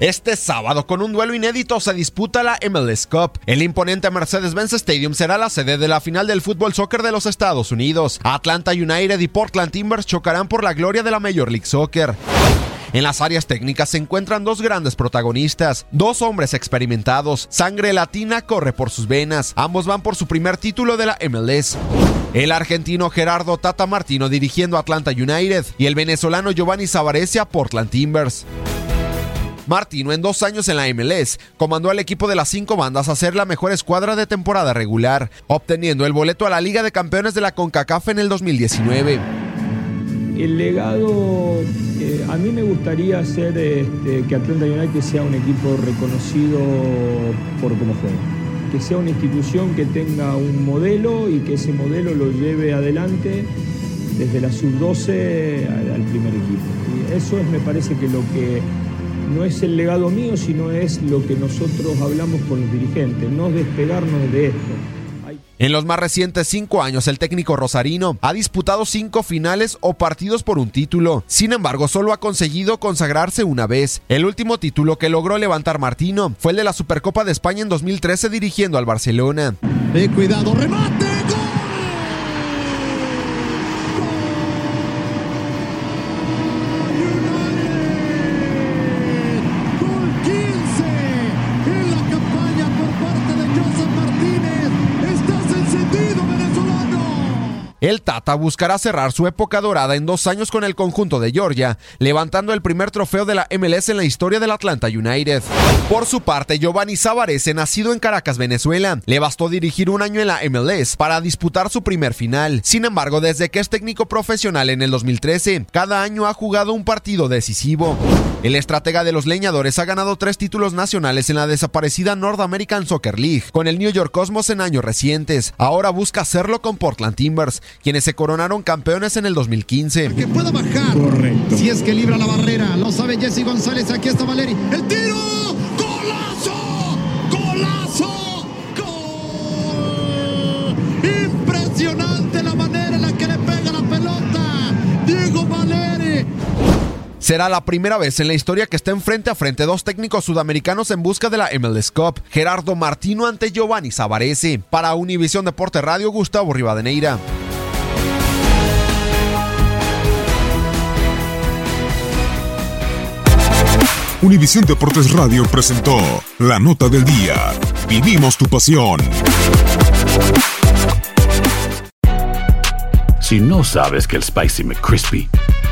Este sábado, con un duelo inédito, se disputa la MLS Cup. El imponente Mercedes-Benz Stadium será la sede de la final del fútbol soccer de los Estados Unidos. Atlanta United y Portland Timbers chocarán por la gloria de la Major League Soccer. En las áreas técnicas se encuentran dos grandes protagonistas, dos hombres experimentados. Sangre latina corre por sus venas. Ambos van por su primer título de la MLS. El argentino Gerardo Tata Martino dirigiendo Atlanta United y el venezolano Giovanni Zavarese a Portland Timbers. Martino, en dos años en la MLS, comandó al equipo de las cinco bandas a ser la mejor escuadra de temporada regular, obteniendo el boleto a la Liga de Campeones de la CONCACAF en el 2019. El legado, eh, a mí me gustaría hacer este, que Atlanta United sea un equipo reconocido por cómo juega. Que sea una institución que tenga un modelo y que ese modelo lo lleve adelante desde la sub-12 al, primer equipo. Y eso es, me parece que lo que no es el legado mío, sino es lo que nosotros hablamos con los dirigentes, no despegarnos de esto. En los más recientes cinco años, el técnico rosarino ha disputado cinco finales o partidos por un título. Sin embargo, solo ha conseguido consagrarse una vez. El último título que logró levantar Martino fue el de la Supercopa de España en 2013 dirigiendo al Barcelona. De cuidado, remate. El Tata buscará cerrar su época dorada en dos años con el conjunto de Georgia, levantando el primer trofeo de la MLS en la historia del Atlanta United. Por su parte, Giovanni Zavarese, nacido en Caracas, Venezuela, le bastó dirigir un año en la MLS para disputar su primer final. Sin embargo, desde que es técnico profesional en el 2013, cada año ha jugado un partido decisivo. El estratega de los leñadores ha ganado tres títulos nacionales en la desaparecida North American Soccer League con el New York Cosmos en años recientes. Ahora busca hacerlo con Portland Timbers, quienes se coronaron campeones en el 2015. Que pueda bajar. Correcto. Si es que libra la barrera. Lo sabe Jesse González. Aquí está Valeri. ¡El tiro! ¡Golazo! ¡Golazo! Será la primera vez en la historia que estén frente a frente dos técnicos sudamericanos en busca de la MLS Cup. Gerardo Martino ante Giovanni Zavarese. Para Univisión Deporte Radio, Gustavo Rivadeneira. Univisión Deportes Radio presentó La Nota del Día. Vivimos tu pasión. Si no sabes que el Spicy McCrispy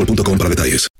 boostmobile.com para detalles.